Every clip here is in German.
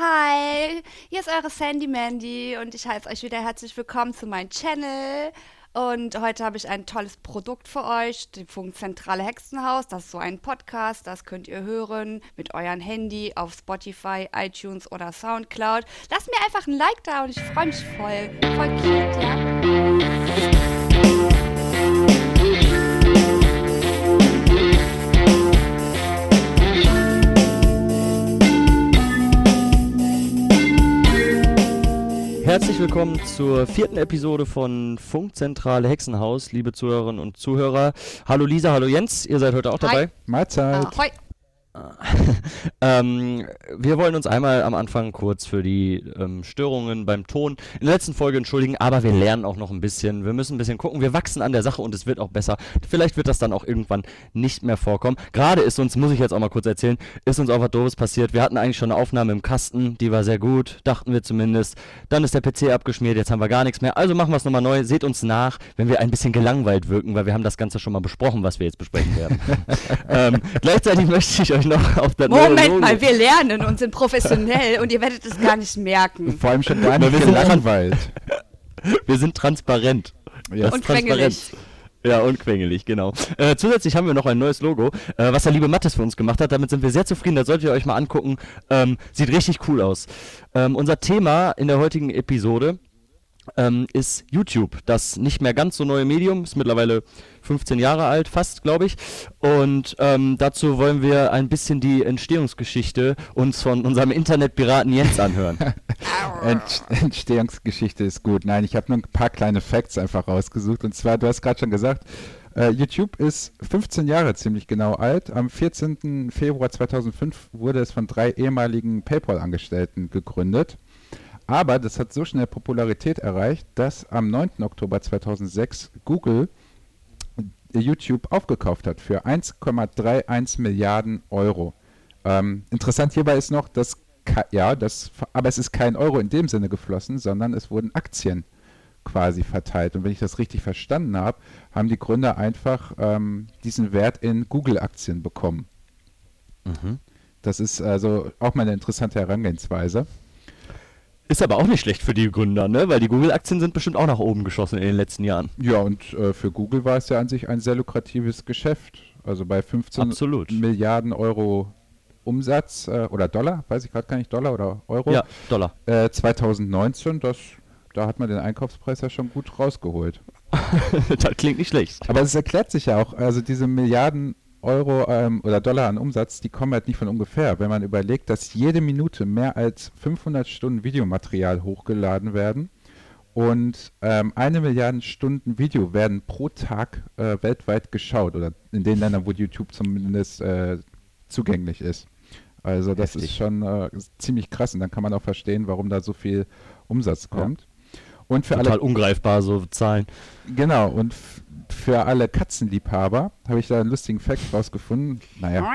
Hi, hier ist eure Sandy Mandy und ich heiße euch wieder herzlich willkommen zu meinem Channel. Und heute habe ich ein tolles Produkt für euch, die Funkzentrale Hexenhaus. Das ist so ein Podcast, das könnt ihr hören mit eurem Handy auf Spotify, iTunes oder Soundcloud. Lasst mir einfach ein Like da und ich freue mich voll. Voll cute, ja. Herzlich willkommen zur vierten Episode von Funkzentrale Hexenhaus, liebe Zuhörerinnen und Zuhörer. Hallo Lisa, hallo Jens, ihr seid heute auch dabei. Hi. Mahlzeit. Ahoi. ähm, wir wollen uns einmal am Anfang kurz für die ähm, Störungen beim Ton in der letzten Folge entschuldigen, aber wir lernen auch noch ein bisschen. Wir müssen ein bisschen gucken. Wir wachsen an der Sache und es wird auch besser. Vielleicht wird das dann auch irgendwann nicht mehr vorkommen. Gerade ist uns, muss ich jetzt auch mal kurz erzählen, ist uns auch was Doofes passiert. Wir hatten eigentlich schon eine Aufnahme im Kasten, die war sehr gut, dachten wir zumindest. Dann ist der PC abgeschmiert, jetzt haben wir gar nichts mehr. Also machen wir es nochmal neu. Seht uns nach, wenn wir ein bisschen gelangweilt wirken, weil wir haben das Ganze schon mal besprochen, was wir jetzt besprechen werden. ähm, gleichzeitig möchte ich euch noch auf der Moment mal, wir lernen und sind professionell und ihr werdet es gar nicht merken. Vor allem schon gar nicht wir sind gelangweilt. Wir sind transparent. Ja. Und Transparenz. Ja, und quengelig, genau. Äh, zusätzlich haben wir noch ein neues Logo, äh, was der liebe Mattes für uns gemacht hat. Damit sind wir sehr zufrieden. Das solltet ihr euch mal angucken. Ähm, sieht richtig cool aus. Ähm, unser Thema in der heutigen Episode ähm, ist YouTube. Das nicht mehr ganz so neue Medium, ist mittlerweile 15 Jahre alt, fast, glaube ich. Und ähm, dazu wollen wir ein bisschen die Entstehungsgeschichte uns von unserem Internetpiraten Jens anhören. Ent Entstehungsgeschichte ist gut. Nein, ich habe nur ein paar kleine Facts einfach rausgesucht. Und zwar, du hast gerade schon gesagt, äh, YouTube ist 15 Jahre ziemlich genau alt. Am 14. Februar 2005 wurde es von drei ehemaligen PayPal-Angestellten gegründet. Aber das hat so schnell Popularität erreicht, dass am 9. Oktober 2006 Google YouTube aufgekauft hat für 1,31 Milliarden Euro. Ähm, interessant hierbei ist noch, dass ja, das, aber es ist kein Euro in dem Sinne geflossen, sondern es wurden Aktien quasi verteilt. Und wenn ich das richtig verstanden habe, haben die Gründer einfach ähm, diesen Wert in Google-Aktien bekommen. Mhm. Das ist also auch mal eine interessante Herangehensweise. Ist aber auch nicht schlecht für die Gründer, ne? Weil die Google-Aktien sind bestimmt auch nach oben geschossen in den letzten Jahren. Ja, und äh, für Google war es ja an sich ein sehr lukratives Geschäft. Also bei 15 Absolut. Milliarden Euro Umsatz äh, oder Dollar, weiß ich gerade gar nicht, Dollar oder Euro. Ja, Dollar. Äh, 2019, das, da hat man den Einkaufspreis ja schon gut rausgeholt. das klingt nicht schlecht. Aber es erklärt sich ja auch, also diese Milliarden Euro ähm, oder Dollar an Umsatz, die kommen halt nicht von ungefähr. Wenn man überlegt, dass jede Minute mehr als 500 Stunden Videomaterial hochgeladen werden und ähm, eine Milliarde Stunden Video werden pro Tag äh, weltweit geschaut oder in den Ländern, wo YouTube zumindest äh, zugänglich ist. Also das Heftig. ist schon äh, ziemlich krass und dann kann man auch verstehen, warum da so viel Umsatz kommt. Und für alle Total ungreifbar, so Zahlen. Genau, und für alle Katzenliebhaber habe ich da einen lustigen Fact rausgefunden. Naja,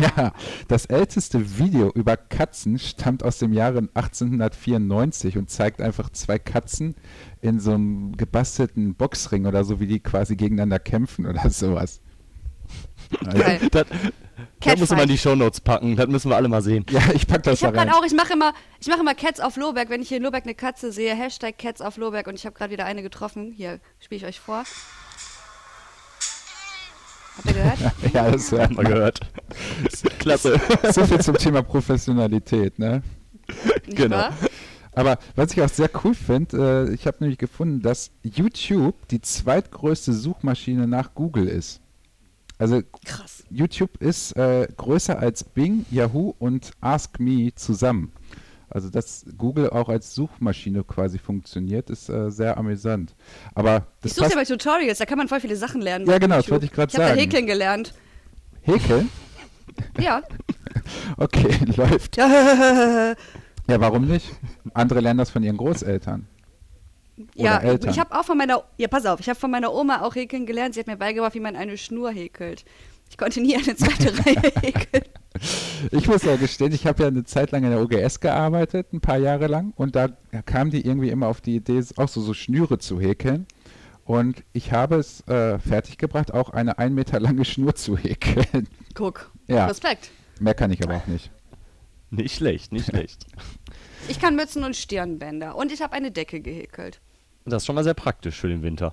ja, das älteste Video über Katzen stammt aus dem Jahre 1894 und zeigt einfach zwei Katzen in so einem gebastelten Boxring oder so, wie die quasi gegeneinander kämpfen oder sowas. Also. Das, das muss man in die Shownotes packen, das müssen wir alle mal sehen. ja, ich pack das Ich habe da rein. gerade auch, ich mache immer, ich mache immer Cats auf Lohberg, wenn ich hier in Lohberg eine Katze sehe, Hashtag Cats auf Lohberg und ich habe gerade wieder eine getroffen. Hier spiele ich euch vor. Habt ihr gehört? Ja, das Mal man. gehört. Klasse. So viel zum Thema Professionalität, ne? Nicht Genau. wahr? Aber was ich auch sehr cool finde, äh, ich habe nämlich gefunden, dass YouTube die zweitgrößte Suchmaschine nach Google ist. Also Krass. YouTube ist äh, größer als Bing, Yahoo und Ask Me zusammen. Also dass Google auch als Suchmaschine quasi funktioniert, ist äh, sehr amüsant. Aber das Ich suche ja bei Tutorials, da kann man voll viele Sachen lernen. Ja, genau, das wollte ich grad Ich habe sagen. Häkeln gelernt. Häkeln. Ja. Okay, läuft. ja, Ja, warum nicht? Andere lernen das von ihren Großeltern. Oder Eltern. ich habe auch von meiner, ja pass auf, ich habe von meiner Oma auch Häkeln gelernt. Sie hat mir beigebracht, wie man eine Schnur häkelt. Ich konnte nie eine zweite Reihe häkeln. Ich muss ja gestehen, ich habe ja eine Zeit lang in der OGS gearbeitet, ein paar Jahre lang, und da kam die irgendwie immer auf die Idee, auch so, so Schnüre zu häkeln. Und ich habe es äh, fertiggebracht, auch eine ein Meter lange Schnur zu häkeln. Guck. Ja. Respekt. Mehr kann ich aber auch nicht. Nicht schlecht, nicht schlecht. Ich kann Mützen und Stirnbänder und ich habe eine Decke gehäkelt. Das ist schon mal sehr praktisch für den Winter.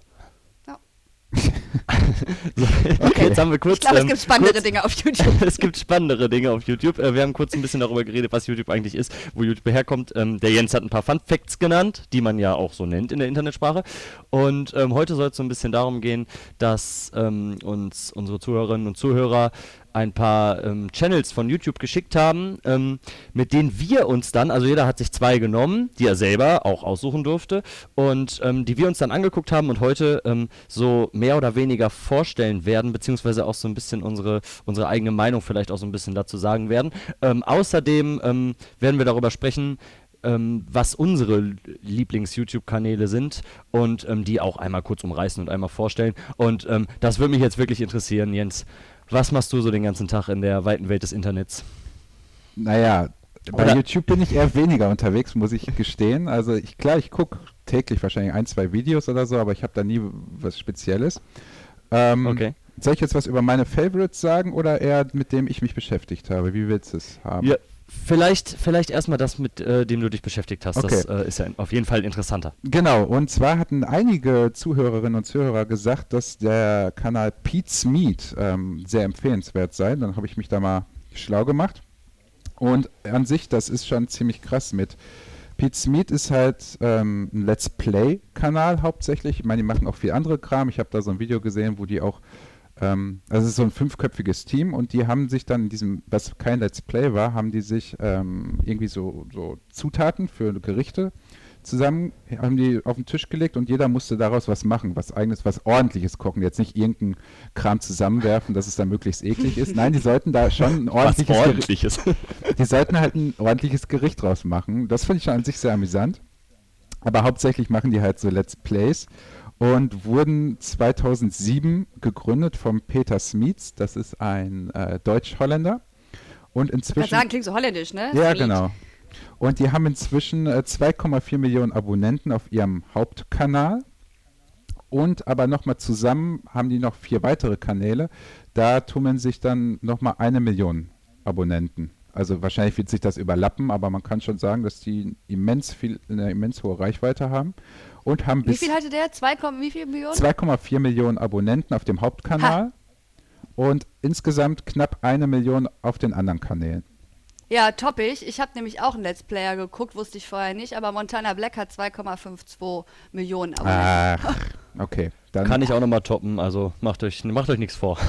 So, okay. Jetzt haben wir kurz. Ich glaube, es ähm, gibt spannendere kurz, Dinge auf YouTube. es gibt spannendere Dinge auf YouTube. Äh, wir haben kurz ein bisschen darüber geredet, was YouTube eigentlich ist, wo YouTube herkommt. Ähm, der Jens hat ein paar Fun Facts genannt, die man ja auch so nennt in der Internetsprache. Und ähm, heute soll es so ein bisschen darum gehen, dass ähm, uns unsere Zuhörerinnen und Zuhörer ein paar ähm, Channels von YouTube geschickt haben, ähm, mit denen wir uns dann, also jeder hat sich zwei genommen, die er selber auch aussuchen durfte, und ähm, die wir uns dann angeguckt haben und heute ähm, so mehr oder weniger vorstellen werden, beziehungsweise auch so ein bisschen unsere, unsere eigene Meinung vielleicht auch so ein bisschen dazu sagen werden. Ähm, außerdem ähm, werden wir darüber sprechen, was unsere Lieblings-YouTube-Kanäle sind und die auch einmal kurz umreißen und einmal vorstellen. Und das würde mich jetzt wirklich interessieren, Jens. Was machst du so den ganzen Tag in der weiten Welt des Internets? Naja, bei Oder- YouTube bin ich eher weniger unterwegs, muss ich gestehen. Also ich klar, ich gucke täglich wahrscheinlich ein, zwei Videos oder so, aber ich habe da nie was Spezielles. Ähm, Okay. Soll ich jetzt was über meine Favorites sagen oder eher mit dem ich mich beschäftigt habe? Wie willst du es haben? Ja, vielleicht, vielleicht erstmal das, mit äh, dem du dich beschäftigt hast. Das Okay. äh, ist ja auf jeden Fall interessanter. Genau, und zwar hatten einige Zuhörerinnen und Zuhörer gesagt, dass der Kanal Pete's Meat ähm, sehr empfehlenswert sei. Dann habe ich mich da mal schlau gemacht. Und an sich, das ist schon ziemlich krass mit. Pete's Meat ist halt ähm, ein Let's Play-Kanal hauptsächlich. Ich meine, die machen auch viel andere Kram. Ich habe da so ein Video gesehen, wo die auch, ähm, also es ist so ein fünfköpfiges Team und die haben sich dann in diesem, was kein Let's Play war, haben die sich ähm, irgendwie so, so Zutaten für Gerichte zusammen, haben die auf den Tisch gelegt und jeder musste daraus was machen, was eigenes, was ordentliches kochen, jetzt nicht irgendeinen Kram zusammenwerfen, dass es dann möglichst eklig ist. Nein, die sollten da schon ein ordentliches, Was Gericht- ordentliches. die sollten halt ein ordentliches Gericht draus machen. Das finde ich schon an sich sehr amüsant. Aber hauptsächlich machen die halt so Let's Plays und wurden 2007 gegründet vom Peter Smeets. Das ist ein äh, Deutsch-Holländer. Und Ich inzwischen. sagen, klingt so holländisch, ne? Ja, Sweet. genau. Und die haben inzwischen äh, 2,4 Millionen Abonnenten auf ihrem Hauptkanal. Und aber nochmal zusammen haben die noch vier weitere Kanäle. Da tummeln sich dann nochmal eine Million Abonnenten. Also wahrscheinlich wird sich das überlappen, aber man kann schon sagen, dass die immens viel, eine immens hohe Reichweite haben. Und haben Wie bis viel hatte der? Zwei, Komma- wie viel Millionen? 2,4 Millionen Abonnenten auf dem Hauptkanal. Und insgesamt knapp eine Million auf den anderen Kanälen. Ja, toppig. Ich habe nämlich auch einen Let's Player geguckt, wusste ich vorher nicht, aber Montana Black hat 2,52 Millionen Abonnenten. Ach, okay. Dann Kann ich auch nochmal toppen, also macht euch, macht euch nichts vor.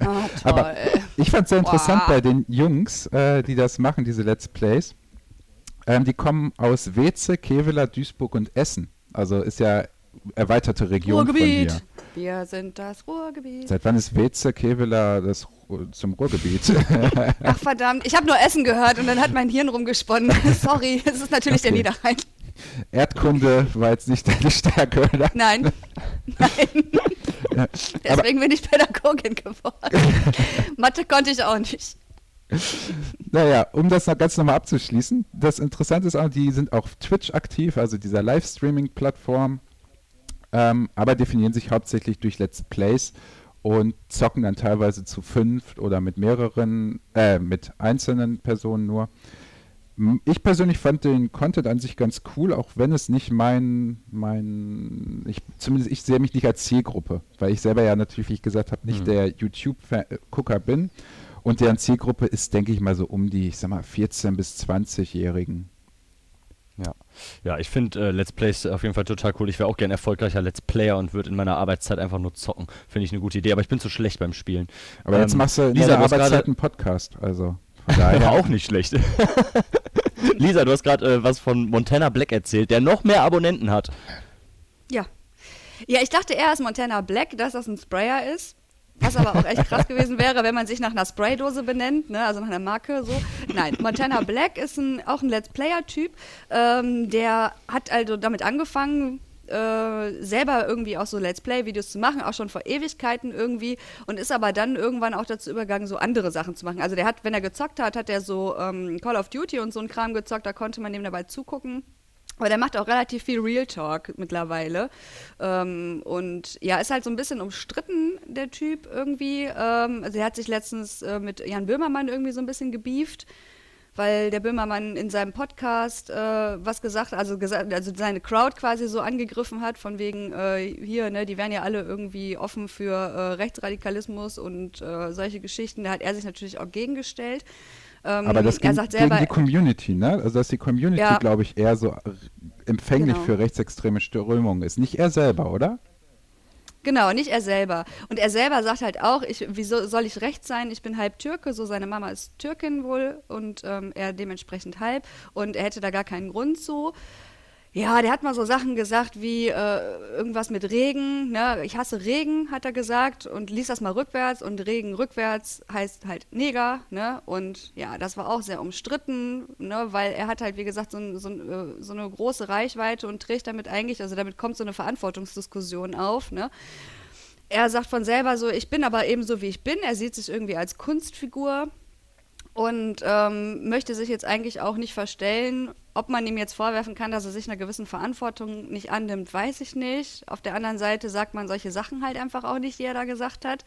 Ah, toll. Aber- Ich fand es sehr interessant Boah. bei den Jungs, äh, die das machen, diese Let's Plays. Ähm, die kommen aus Weze, Kevela, Duisburg und Essen. Also ist ja erweiterte Region Ruhrgebiet. von Wir sind das hier. Ruhrgebiet. Seit wann ist Weze, Kevela das, Ru- zum Ruhrgebiet? Ach verdammt, ich habe nur Essen gehört und dann hat mein Hirn rumgesponnen. Sorry, es ist natürlich der Okay. Niederrhein. Erdkunde war jetzt nicht deine Stärke, oder? Nein, nein. Deswegen bin ich Pädagogin geworden. Mathe konnte ich auch nicht. naja, um das noch ganz nochmal abzuschließen, das Interessante ist auch, die sind auf Twitch aktiv, also dieser Livestreaming-Plattform, ähm, aber definieren sich hauptsächlich durch Let's Plays und zocken dann teilweise zu fünf oder mit mehreren, äh, mit einzelnen Personen nur. Ich persönlich fand den Content an sich ganz cool, auch wenn es nicht mein, mein, ich, zumindest ich sehe mich nicht als Zielgruppe, weil ich selber ja natürlich, wie ich gesagt habe, nicht Mhm. der YouTube-Gucker bin. Und deren Zielgruppe ist, denke ich mal, so um die, ich sag mal, 14- bis 20-Jährigen. Ja, ja ich finde äh, Let's Plays auf jeden Fall total cool. Ich wäre auch gern erfolgreicher Let's Player und würde in meiner Arbeitszeit einfach nur zocken. Finde ich eine gute Idee, aber ich bin zu schlecht beim Spielen. Aber jetzt Ähm, machst du in Lisa, deiner Arbeitszeit gerade- einen Podcast, also daher. auch nicht schlecht. Lisa, du hast gerade äh, was von Montana Black erzählt, der noch mehr Abonnenten hat. Ja. Ja, ich dachte eher als Montana Black, dass das ein Sprayer ist. Was aber auch echt krass gewesen wäre, wenn man sich nach einer Spraydose benennt, ne? also nach einer Marke so. Nein, Montana Black ist ein, auch ein Let's Player-Typ. Ähm, der hat also damit angefangen, äh, selber irgendwie auch so Let's Play-Videos zu machen, auch schon vor Ewigkeiten irgendwie und ist aber dann irgendwann auch dazu übergegangen, so andere Sachen zu machen. Also der hat, wenn er gezockt hat, hat er so ähm, Call of Duty und so ein Kram gezockt, da konnte man dem dabei zugucken. Aber der macht auch relativ viel Real Talk mittlerweile. Ähm, und ja, ist halt so ein bisschen umstritten, der Typ irgendwie. Ähm, also er hat sich letztens äh, mit Jan Böhmermann irgendwie so ein bisschen gebieft. weil der Böhmermann in seinem Podcast äh, was gesagt, also gesagt, also seine Crowd quasi so angegriffen hat, von wegen äh, hier, ne, die wären ja alle irgendwie offen für äh, Rechtsradikalismus und äh, solche Geschichten. Da hat er sich natürlich auch gegengestellt. Ähm, Aber das ging selber, gegen die Community, ne? Also dass die Community, ja, glaube ich, eher so empfänglich genau. für rechtsextreme Strömungen ist. Nicht er selber, oder? Genau, nicht er selber. Und er selber sagt halt auch, ich, wieso soll ich recht sein? Ich bin halb Türke, so seine Mama ist Türkin wohl und ähm, er dementsprechend halb und er hätte da gar keinen Grund zu. Ja, der hat mal so Sachen gesagt wie äh, irgendwas mit Regen. Ne? Ich hasse Regen, hat er gesagt und liest das mal rückwärts und Regen rückwärts heißt halt Neger. Ne? Und ja, das war auch sehr umstritten, ne? weil er hat halt, wie gesagt, so, so, äh, so, eine große Reichweite und trägt damit eigentlich, also damit kommt so eine Verantwortungsdiskussion auf. Ne? Er sagt von selber so, ich bin aber eben so, wie ich bin. Er sieht sich irgendwie als Kunstfigur und ähm, möchte sich jetzt eigentlich auch nicht verstellen. Ob man ihm jetzt vorwerfen kann, dass er sich einer gewissen Verantwortung nicht annimmt, weiß ich nicht. Auf der anderen Seite sagt man solche Sachen halt einfach auch nicht, die er da gesagt hat.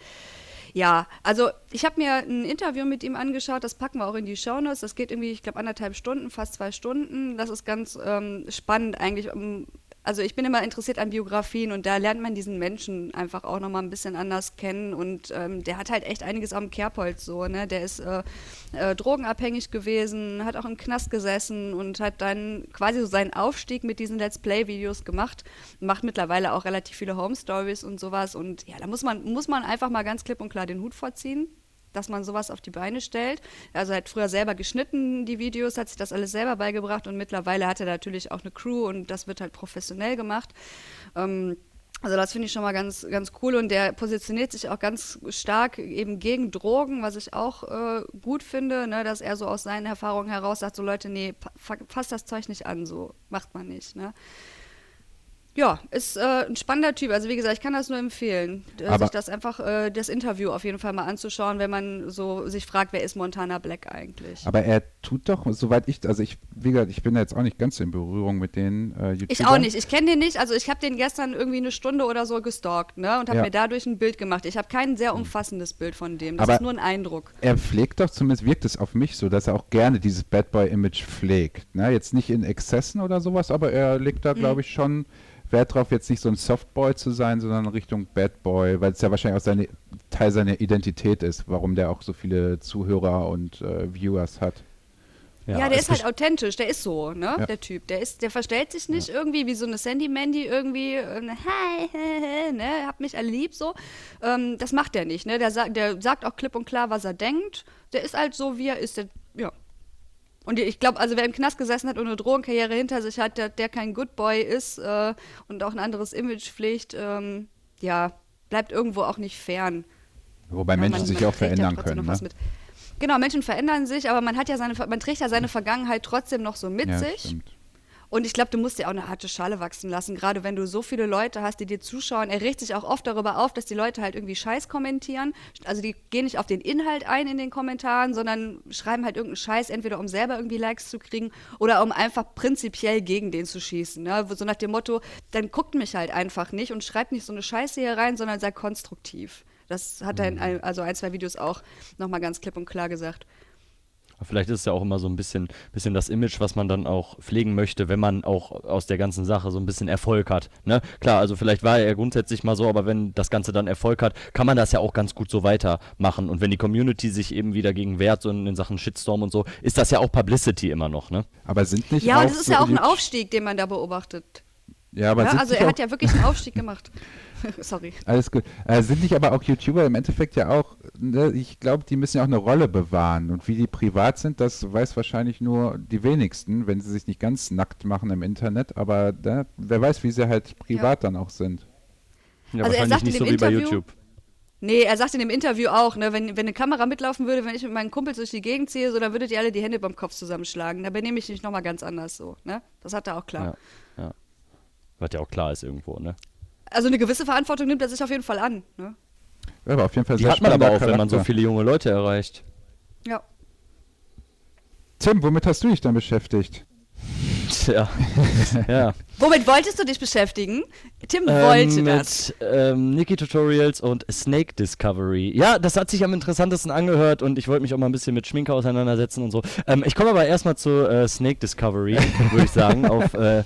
Ja, also ich habe mir ein Interview mit ihm angeschaut, das packen wir auch in die Shownotes. Das geht irgendwie, ich glaube, anderthalb Stunden, fast zwei Stunden. Das ist ganz ähm, spannend eigentlich, um also ich bin immer interessiert an Biografien und da lernt man diesen Menschen einfach auch nochmal ein bisschen anders kennen und ähm, der hat halt echt einiges am Kerbholz so, ne? Der ist äh, äh, drogenabhängig gewesen, hat auch im Knast gesessen und hat dann quasi so seinen Aufstieg mit diesen Let's Play-Videos gemacht, macht mittlerweile auch relativ viele Home Stories und sowas und ja, da muss man, muss man einfach mal ganz klipp und klar den Hut vorziehen dass man sowas auf die Beine stellt. Also er hat früher selber geschnitten, die Videos, hat sich das alles selber beigebracht und mittlerweile hat er natürlich auch eine Crew und das wird halt professionell gemacht. Ähm, also das finde ich schon mal ganz, ganz cool und der positioniert sich auch ganz stark eben gegen Drogen, was ich auch äh, gut finde, ne, dass er so aus seinen Erfahrungen heraus sagt, so Leute, nee, fasst das Zeug nicht an, so macht man nicht. Ne? Ja, ist äh, ein spannender Typ. Also wie gesagt, ich kann das nur empfehlen, äh, sich das einfach, äh, das Interview auf jeden Fall mal anzuschauen, wenn man so sich fragt, wer ist Montana Black eigentlich. Aber er tut doch, soweit ich, also ich, wie gesagt, ich bin da jetzt auch nicht ganz in Berührung mit den äh, YouTubern. Ich auch nicht. Ich kenne den nicht. Also ich habe den gestern irgendwie eine Stunde oder so gestalkt, ne, und habe ja. mir dadurch ein Bild gemacht. Ich habe kein sehr umfassendes Bild von dem. Das Aber ist nur ein Eindruck. Er pflegt doch, zumindest wirkt es auf mich so, dass er auch gerne dieses Bad Boy-Image pflegt. Ne? Jetzt nicht in Exzessen oder sowas, aber er legt da, glaube hm. ich, schon Wert drauf, jetzt nicht so ein Softboy zu sein, sondern Richtung Bad Boy, weil es ja wahrscheinlich auch seine, Teil seiner Identität ist, warum der auch so viele Zuhörer und äh, Viewers hat. Ja, ja der ist halt authentisch, der ist so, ne, ja. der Typ. Der ist, der verstellt sich nicht ja. irgendwie wie so eine Sandy Mandy irgendwie, äh, hi, ne, hab mich erliebt, so. Ähm, das macht der nicht, ne, der, sagt, der sagt auch klipp und klar, was er denkt. Der ist halt so, wie er ist, der, ja, und ich glaube, also wer im Knast gesessen hat und eine Drogenkarriere hinter sich hat, der, der kein Good Boy ist äh, und auch ein anderes Image pflegt, ähm, ja, bleibt irgendwo auch nicht fern. Wobei ja, Menschen man, sich man auch verändern ja können. Ne? Genau, Menschen verändern sich, aber man hat ja seine, man trägt ja seine Vergangenheit trotzdem noch so mit ja, sich. Stimmt. Und ich glaube, du musst dir auch eine harte Schale wachsen lassen, gerade wenn du so viele Leute hast, die dir zuschauen. Er regt sich auch oft darüber auf, dass die Leute halt irgendwie Scheiß kommentieren. Also die gehen nicht auf den Inhalt ein in den Kommentaren, sondern schreiben halt irgendeinen Scheiß, entweder um selber irgendwie Likes zu kriegen oder um einfach prinzipiell gegen den zu schießen. Ne? So nach dem Motto, dann guckt mich halt einfach nicht und schreibt nicht so eine Scheiße hier rein, sondern sei konstruktiv. Das hat er in mhm. ein, also ein, zwei Videos auch nochmal ganz klipp und klar gesagt. Vielleicht ist es ja auch immer so ein bisschen, bisschen das Image, was man dann auch pflegen möchte, wenn man auch aus der ganzen Sache so ein bisschen Erfolg hat. Ne? Klar, also vielleicht war er grundsätzlich mal so, aber wenn das Ganze dann Erfolg hat, kann man das ja auch ganz gut so weitermachen. Und wenn die Community sich eben wieder gegen wehrt, so in, Sachen Shitstorm und so, ist das ja auch Publicity immer noch. Ne? Aber sind nicht Ja, und es ist so ja auch ein Aufstieg, den man da beobachtet. Ja, aber ja, also er hat ja wirklich einen Aufstieg gemacht. Sorry. Alles gut. Äh, sind nicht aber auch YouTuber im Endeffekt ja auch, ne, ich glaube, die müssen ja auch eine Rolle bewahren. Und wie die privat sind, das weiß wahrscheinlich nur die wenigsten, wenn sie sich nicht ganz nackt machen im Internet. Aber ne, wer weiß, wie sie halt privat ja. dann auch sind. Ja, also wahrscheinlich nicht so wie bei YouTube. Nee, er sagt in dem Interview auch, ne, wenn, wenn eine Kamera mitlaufen würde, wenn ich mit meinen Kumpels durch die Gegend ziehe, so, dann würdet ihr alle die Hände beim Kopf zusammenschlagen. Da benehme ich mich nochmal ganz anders so, ne? Das hat er auch klar. Ja, ja. Was ja auch klar ist irgendwo, ne? Also eine gewisse Verantwortung nimmt er sich auf jeden Fall an. Ne? Ja, aber auf jeden Fall Die hat man aber auch, Charakter. wenn man so viele junge Leute erreicht. Ja. Tim, womit hast du dich dann beschäftigt? Ja. ja. Womit wolltest du dich beschäftigen? Tim wollte ähm, das. Mit ähm, Niki Tutorials und Snake Discovery. Ja, das hat sich am interessantesten angehört und ich wollte mich auch mal ein bisschen mit Schminke auseinandersetzen und so. Ähm, ich komme aber erstmal zu äh, Snake Discovery, würde ich sagen. Auf äh,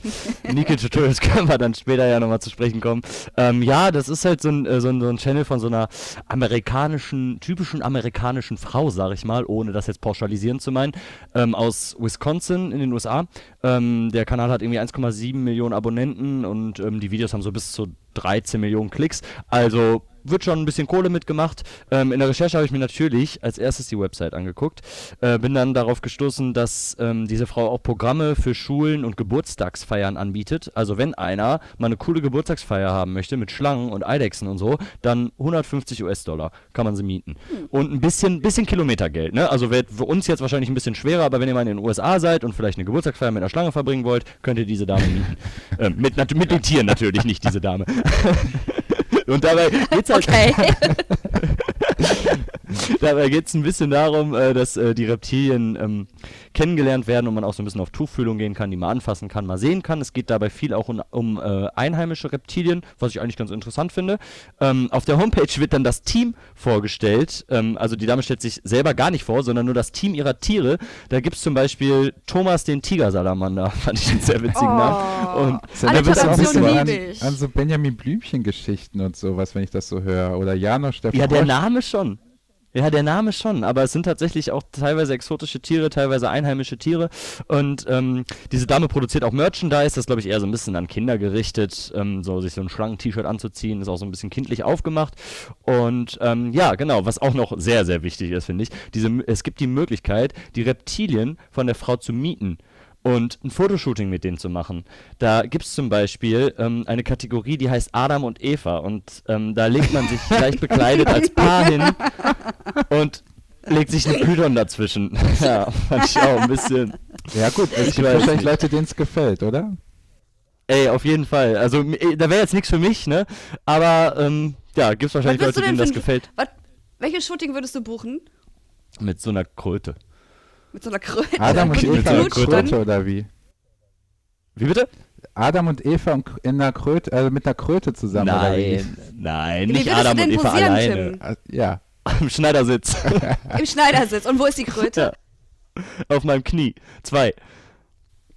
Niki Tutorials können wir dann später ja nochmal zu sprechen kommen. Ähm, ja, das ist halt so ein, äh, so, ein, so ein Channel von so einer amerikanischen, typischen amerikanischen Frau, sage ich mal, ohne das jetzt pauschalisieren zu meinen, ähm, aus Wisconsin in den USA. Ähm, der Kanal hat irgendwie 1,7 Millionen Abonnenten und ähm, die Videos haben so bis zu 13 Millionen Klicks. Also wird schon ein bisschen Kohle mitgemacht. Ähm, in der Recherche habe ich mir natürlich als erstes die Website angeguckt. Äh, bin dann darauf gestoßen, dass ähm, diese Frau auch Programme für Schulen und Geburtstagsfeiern anbietet. Also wenn einer mal eine coole Geburtstagsfeier haben möchte mit Schlangen und Eidechsen und so, dann 150 US-Dollar kann man sie mieten. Hm. Und ein bisschen, bisschen Kilometergeld. Ne? Also wird für uns jetzt wahrscheinlich ein bisschen schwerer, aber wenn ihr mal in den USA seid und vielleicht eine Geburtstagsfeier mit einer Schlange verbringen wollt, könnt ihr diese Dame mieten. äh, mit, mit den Tieren natürlich, nicht diese Dame. Und dabei geht's halt. Okay. dabei geht es ein bisschen darum, äh, dass äh, die Reptilien ähm, kennengelernt werden und man auch so ein bisschen auf Tuchfühlung gehen kann, die man anfassen kann, mal sehen kann. Es geht dabei viel auch um, um äh, einheimische Reptilien, was ich eigentlich ganz interessant finde. Ähm, auf der Homepage wird dann das Team vorgestellt. Ähm, also die Dame stellt sich selber gar nicht vor, sondern nur das Team ihrer Tiere. Da gibt es zum Beispiel Thomas den Tigersalamander, fand ich einen sehr witzigen oh. Namen. Und da wird auch ein bisschen an, an so Benjamin Blümchen-Geschichten und sowas, wenn ich das so höre. Oder Janosch der Ja, der Name schon. Ja, der Name schon, aber es sind tatsächlich auch teilweise exotische Tiere, teilweise einheimische Tiere. Und ähm, diese Dame produziert auch Merchandise, das glaube ich, eher so ein bisschen an Kinder gerichtet, ähm, so sich so ein Schlangen-T-Shirt anzuziehen, ist auch so ein bisschen kindlich aufgemacht. Und ähm, ja, genau, was auch noch sehr, sehr wichtig ist, finde ich, diese, es gibt die Möglichkeit, die Reptilien von der Frau zu mieten und ein Fotoshooting mit denen zu machen. Da gibt es zum Beispiel ähm, eine Kategorie, die heißt Adam und Eva und ähm, da legt man sich leicht bekleidet als Paar hin und legt sich einen Python dazwischen. ja, fand ich auch ein bisschen. Ja gut, es gibt wahrscheinlich Leute, denen es gefällt, oder? Ey, auf jeden Fall. Also da wäre jetzt nichts für mich, ne? Aber ähm, ja, gibt es wahrscheinlich Leute, denen das gefällt. Was, welches Shooting würdest du buchen? Mit so einer Kröte. Mit so einer Kröte. Adam und Eva in Kröte oder wie? Wie bitte? Adam und Eva in einer Kröte, äh, mit einer Kröte zusammen. Nein, nein, nicht Adam und Eva alleine. Tim? Ah, ja. Im Schneidersitz. Im Schneidersitz. Und wo ist die Kröte? Ja. Auf meinem Knie. Zwei.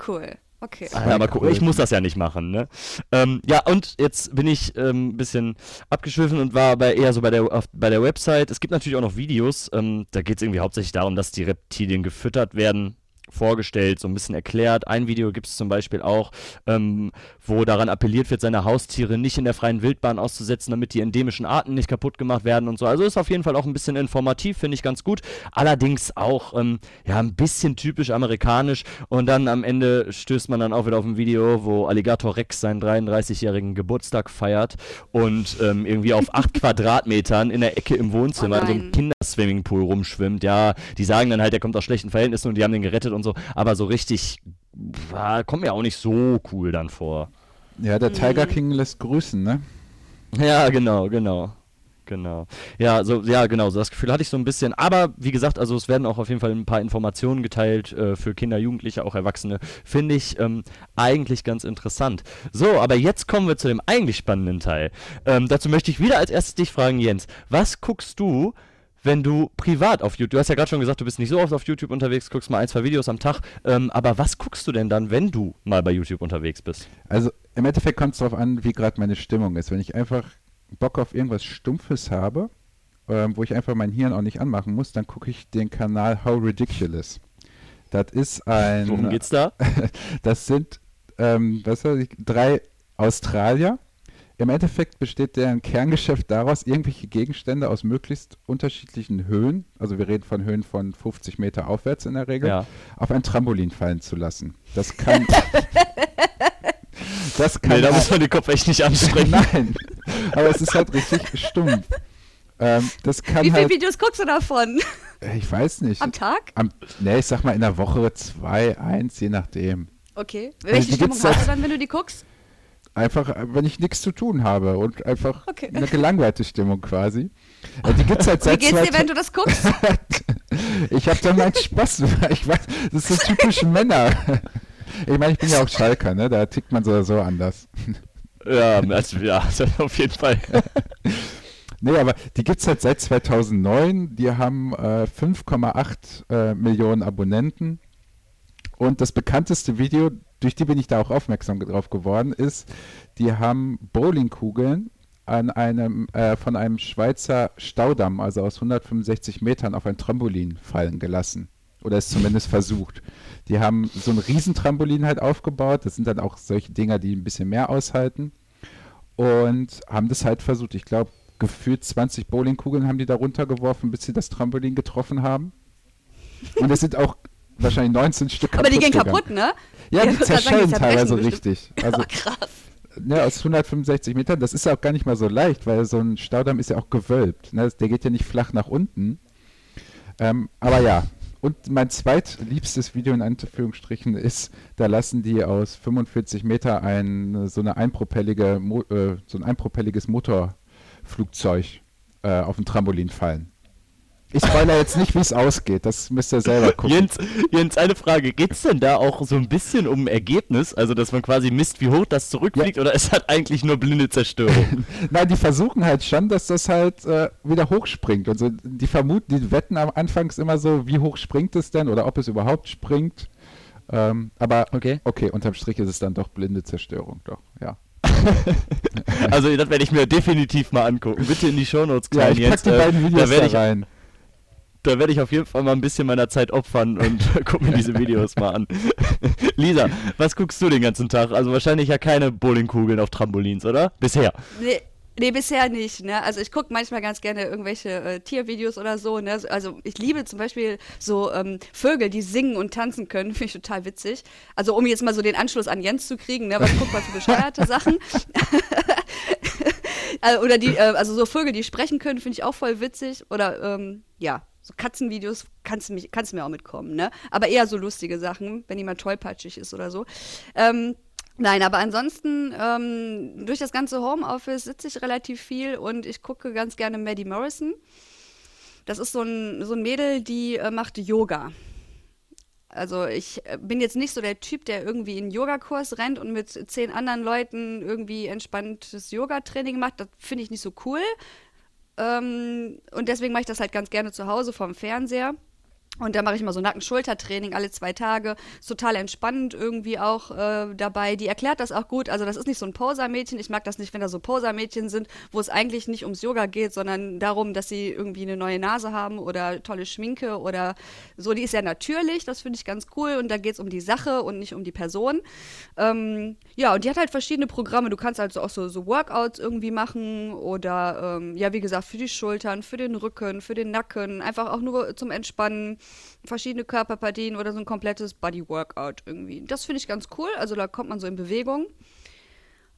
Cool. Okay. Ah, aber guck, ich muss das ja nicht machen, ne? Ähm, ja, und jetzt bin ich ein ähm, bisschen abgeschwiffen und war bei, eher so bei der, auf, bei der Website. Es gibt natürlich auch noch Videos. Ähm, da geht es irgendwie hauptsächlich darum, dass die Reptilien gefüttert werden vorgestellt, so ein bisschen erklärt. Ein Video gibt es zum Beispiel auch, ähm, wo daran appelliert wird, seine Haustiere nicht in der freien Wildbahn auszusetzen, damit die endemischen Arten nicht kaputt gemacht werden und so. Also ist auf jeden Fall auch ein bisschen informativ, finde ich ganz gut. Allerdings auch ähm, ja ein bisschen typisch amerikanisch und dann am Ende stößt man dann auch wieder auf ein Video, wo Alligator Rex seinen 33-jährigen Geburtstag feiert und ähm, irgendwie auf 8 Quadratmetern in der Ecke im Wohnzimmer oh in so einem Kinderswimmingpool rumschwimmt. Ja, die sagen dann halt, der kommt aus schlechten Verhältnissen und die haben den gerettet und so, aber so richtig war, kommt mir auch nicht so cool dann vor. Ja, der Tiger mhm. King lässt grüßen, ne? Ja, genau, genau. Genau. Ja, so, ja, genau, so das Gefühl hatte ich so ein bisschen. Aber wie gesagt, also es werden auch auf jeden Fall ein paar Informationen geteilt äh, für Kinder, Jugendliche, auch Erwachsene. Finde ich ähm, eigentlich ganz interessant. So, aber jetzt kommen wir zu dem eigentlich spannenden Teil. Ähm, dazu möchte ich wieder als erstes dich fragen, Jens. Was guckst du wenn du privat auf YouTube, du hast ja gerade schon gesagt, du bist nicht so oft auf YouTube unterwegs, guckst mal ein, zwei Videos am Tag, ähm, aber was guckst du denn dann, wenn du mal bei YouTube unterwegs bist? Also im Endeffekt kommt es darauf an, wie gerade meine Stimmung ist. Wenn ich einfach Bock auf irgendwas Stumpfes habe, ähm, wo ich einfach mein Hirn auch nicht anmachen muss, dann gucke ich den Kanal How Ridiculous. Das ist ein. Worum geht's da? das sind, ähm, was weiß ich, drei Australier, im Endeffekt besteht deren Kerngeschäft daraus, irgendwelche Gegenstände aus möglichst unterschiedlichen Höhen, also wir reden von Höhen von 50 Meter aufwärts in der Regel, ja. auf ein Trampolin fallen zu lassen. Das kann. das kann. Nee, da muss man den Kopf echt nicht anstrengen. Nein, aber es ist halt richtig stumpf. Ähm, das kann Wie viele halt, Videos guckst du davon? Ich weiß nicht. Am Tag? Am, nee, ich sag mal in der Woche zwei, eins, je nachdem. Okay. Welche also Stimmung hast du dann, wenn du die guckst? Einfach, wenn ich nichts zu tun habe und einfach okay. eine gelangweilte Stimmung quasi. Äh, die gibt's halt seit Wie geht's dir, wenn du das guckst? ich habe da meinen Spaß. Ich weiß, das ist so typisch Männer. ich meine, ich bin ja auch Schalker, ne? Da tickt man so oder so anders. Ja, also, ja, auf jeden Fall. Nee, aber die gibt es halt seit 2009. Die haben äh, 5,8 äh, Millionen Abonnenten. Und das bekannteste Video, durch die bin ich da auch aufmerksam drauf geworden, ist, die haben Bowlingkugeln an einem, äh, von einem Schweizer Staudamm, also aus 165 Metern, auf ein Trampolin fallen gelassen. Oder es zumindest versucht. Die haben so ein Riesentrampolin halt aufgebaut. Das sind dann auch solche Dinger, die ein bisschen mehr aushalten. Und haben das halt versucht. Ich glaube, gefühlt 20 Bowlingkugeln haben die da runtergeworfen, bis sie das Trampolin getroffen haben. Und es sind auch wahrscheinlich 19 Stück kaputt Aber die gehen gegangen. kaputt, ne? Ja, die zerschellen teilweise richtig. Also, krass. Ne, aus 165 Metern, das ist ja auch gar nicht mal so leicht, weil so ein Staudamm ist ja auch gewölbt. Ne? Der geht ja nicht flach nach unten. Ähm, aber ja, und mein zweitliebstes Video in Anführungsstrichen ist, da lassen die aus 45 Meter ein, so, eine einpropellige, äh, so ein einpropelliges Motorflugzeug äh, auf ein Trampolin fallen. Ich spoilere jetzt nicht, wie es ausgeht. Das müsst ihr selber gucken. Jens, Jens eine Frage. Geht es denn da auch so ein bisschen um Ergebnis? Also, dass man quasi misst, wie hoch das zurückfliegt? Ja. Oder ist das eigentlich nur blinde Zerstörung? Nein, die versuchen halt schon, dass das halt äh, wieder hochspringt. Und so, die vermuten, die wetten am Anfangs immer so, wie hoch springt es denn? Oder ob es überhaupt springt. Ähm, aber okay. okay, unterm Strich ist es dann doch blinde Zerstörung. Doch, ja. also das werde ich mir definitiv mal angucken. Bitte in die Shownotes, klein ja, ich Jens. die beiden Videos da, werde ich rein da werde ich auf jeden Fall mal ein bisschen meiner Zeit opfern und gucke mir diese Videos mal an. Lisa, was guckst du den ganzen Tag? Also wahrscheinlich ja keine Bowlingkugeln auf Trampolins, oder? Bisher. Nee. Nee, bisher nicht. Ne? Also ich gucke manchmal ganz gerne irgendwelche äh, Tiervideos oder so. Ne? Also ich liebe zum Beispiel so ähm, Vögel, die singen und tanzen können. Finde ich total witzig. Also um jetzt mal so den Anschluss an Jens zu kriegen, ne? was guckt man für bescheuerte Sachen. Äh, oder die, äh, also so Vögel, die sprechen können, finde ich auch voll witzig. Oder ähm, ja, so Katzenvideos kannst du, mich, kannst du mir auch mitkommen, ne? Aber eher so lustige Sachen, wenn jemand tollpatschig ist oder so. Ähm, Nein, aber ansonsten, ähm, durch das ganze Homeoffice sitze ich relativ viel und ich gucke ganz gerne Maddie Morrison. Das ist so ein, so ein Mädel, die äh, macht Yoga. Also ich äh, bin jetzt nicht so der Typ, der irgendwie einen Yogakurs rennt und mit zehn anderen Leuten irgendwie entspanntes Yoga-Training macht. Das finde ich nicht so cool. Ähm, und deswegen mache ich das halt ganz gerne zu Hause vorm Fernseher. Und da mache ich mal so Nacken-Schulter-Training alle zwei Tage. Ist total entspannend irgendwie auch äh, dabei. Die erklärt das auch gut. Also das ist nicht so ein Poser-Mädchen. Ich mag das nicht, wenn da so Poser-Mädchen sind, wo es eigentlich nicht ums Yoga geht, sondern darum, dass sie irgendwie eine neue Nase haben oder tolle Schminke oder so. Die ist ja natürlich, das finde ich ganz cool. Und da geht es um die Sache und nicht um die Person. Ähm, ja, und die hat halt verschiedene Programme. Du kannst also auch so, so Workouts irgendwie machen oder ähm, ja, wie gesagt, für die Schultern, für den Rücken, für den Nacken. Einfach auch nur zum Entspannen verschiedene Körperpartien oder so ein komplettes Body-Workout irgendwie. Das finde ich ganz cool. Also da kommt man so in Bewegung.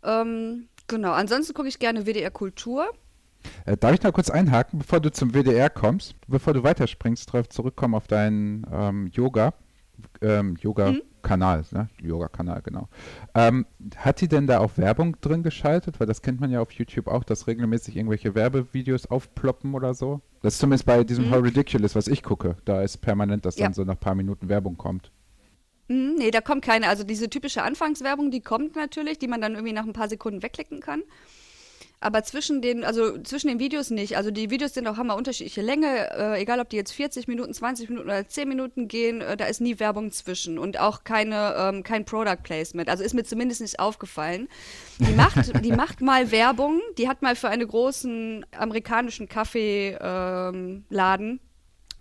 Ähm, genau. Ansonsten gucke ich gerne WDR Kultur. Äh, darf ich noch kurz einhaken, bevor du zum WDR kommst, bevor du weiterspringst, darauf zurückkommen auf deinen ähm, Yoga, ähm, Yoga mhm. Kanal, ne? Yoga-Kanal, genau. Ähm, hat die denn da auch Werbung drin geschaltet? Weil das kennt man ja auf YouTube auch, dass regelmäßig irgendwelche Werbevideos aufploppen oder so. Das ist zumindest bei diesem mhm. How Ridiculous, was ich gucke. Da ist permanent, dass ja. dann so nach ein paar Minuten Werbung kommt. Mhm, nee, da kommt keine. Also diese typische Anfangswerbung, die kommt natürlich, die man dann irgendwie nach ein paar Sekunden wegklicken kann. Aber zwischen den, also zwischen den Videos nicht. Also die Videos sind auch haben unterschiedliche Länge, äh, egal ob die jetzt 40 Minuten, 20 Minuten oder 10 Minuten gehen, äh, da ist nie Werbung zwischen und auch keine, ähm, kein Product Placement. Also ist mir zumindest nicht aufgefallen. Die macht, die macht mal Werbung, die hat mal für einen großen amerikanischen Kaffeeladen ähm,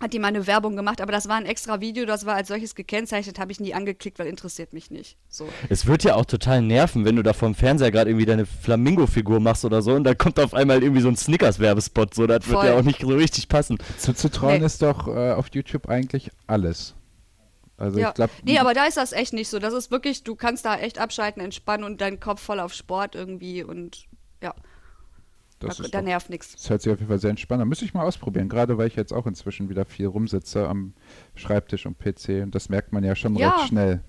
hat die mal eine Werbung gemacht, aber das war ein extra Video, das war als solches gekennzeichnet, habe ich nie angeklickt, weil interessiert mich nicht. So. Es wird ja auch total nerven, wenn du da vom Fernseher gerade irgendwie deine Flamingo-Figur machst oder so und dann kommt auf einmal irgendwie so ein Snickers-Werbespot, so, das Voll. wird ja auch nicht so richtig passen. Zuzutrauen nee. ist doch äh, auf YouTube eigentlich alles. Also ja. ich glaube. Nee, aber da ist das echt nicht so. Das ist wirklich, du kannst da echt abschalten, entspannen und deinen Kopf voll auf Sport irgendwie und ja. Das da, da doch, nervt nichts. Das hört sich auf jeden Fall sehr entspannt an. Müsste ich mal ausprobieren, gerade weil ich jetzt auch inzwischen wieder viel rumsitze am Schreibtisch und PC und das merkt man ja schon ja. recht schnell.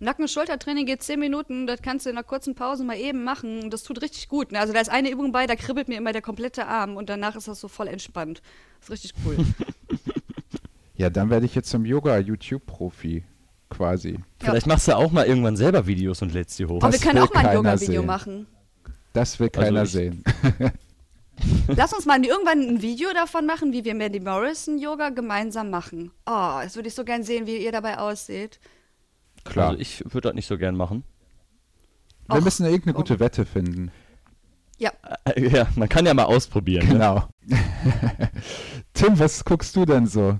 Nacken- und Schultertraining geht 10 Minuten, das kannst du in einer kurzen Pause mal eben machen und das tut richtig gut. Ne? Also da ist eine Übung bei, da kribbelt mir immer der komplette Arm und danach ist das so voll entspannt. Das ist richtig cool. ja, dann werde ich jetzt zum Yoga-YouTube-Profi quasi. Vielleicht machst du auch mal irgendwann selber Videos und lädst die hoch. Aber wir können auch mal ein Yoga-Video machen. Das will keiner ich- sehen. Lass uns mal irgendwann ein Video davon machen, wie wir Mandy Morrison Yoga gemeinsam machen. Oh, das würde ich so gern sehen, wie ihr dabei ausseht. Klar. Also ich würde das nicht so gern machen. Wir Och, müssen irgendeine oh. gute Wette finden. Ja, Äh, Ja, man kann ja mal ausprobieren. Ne? Genau. Tim, was guckst du denn so?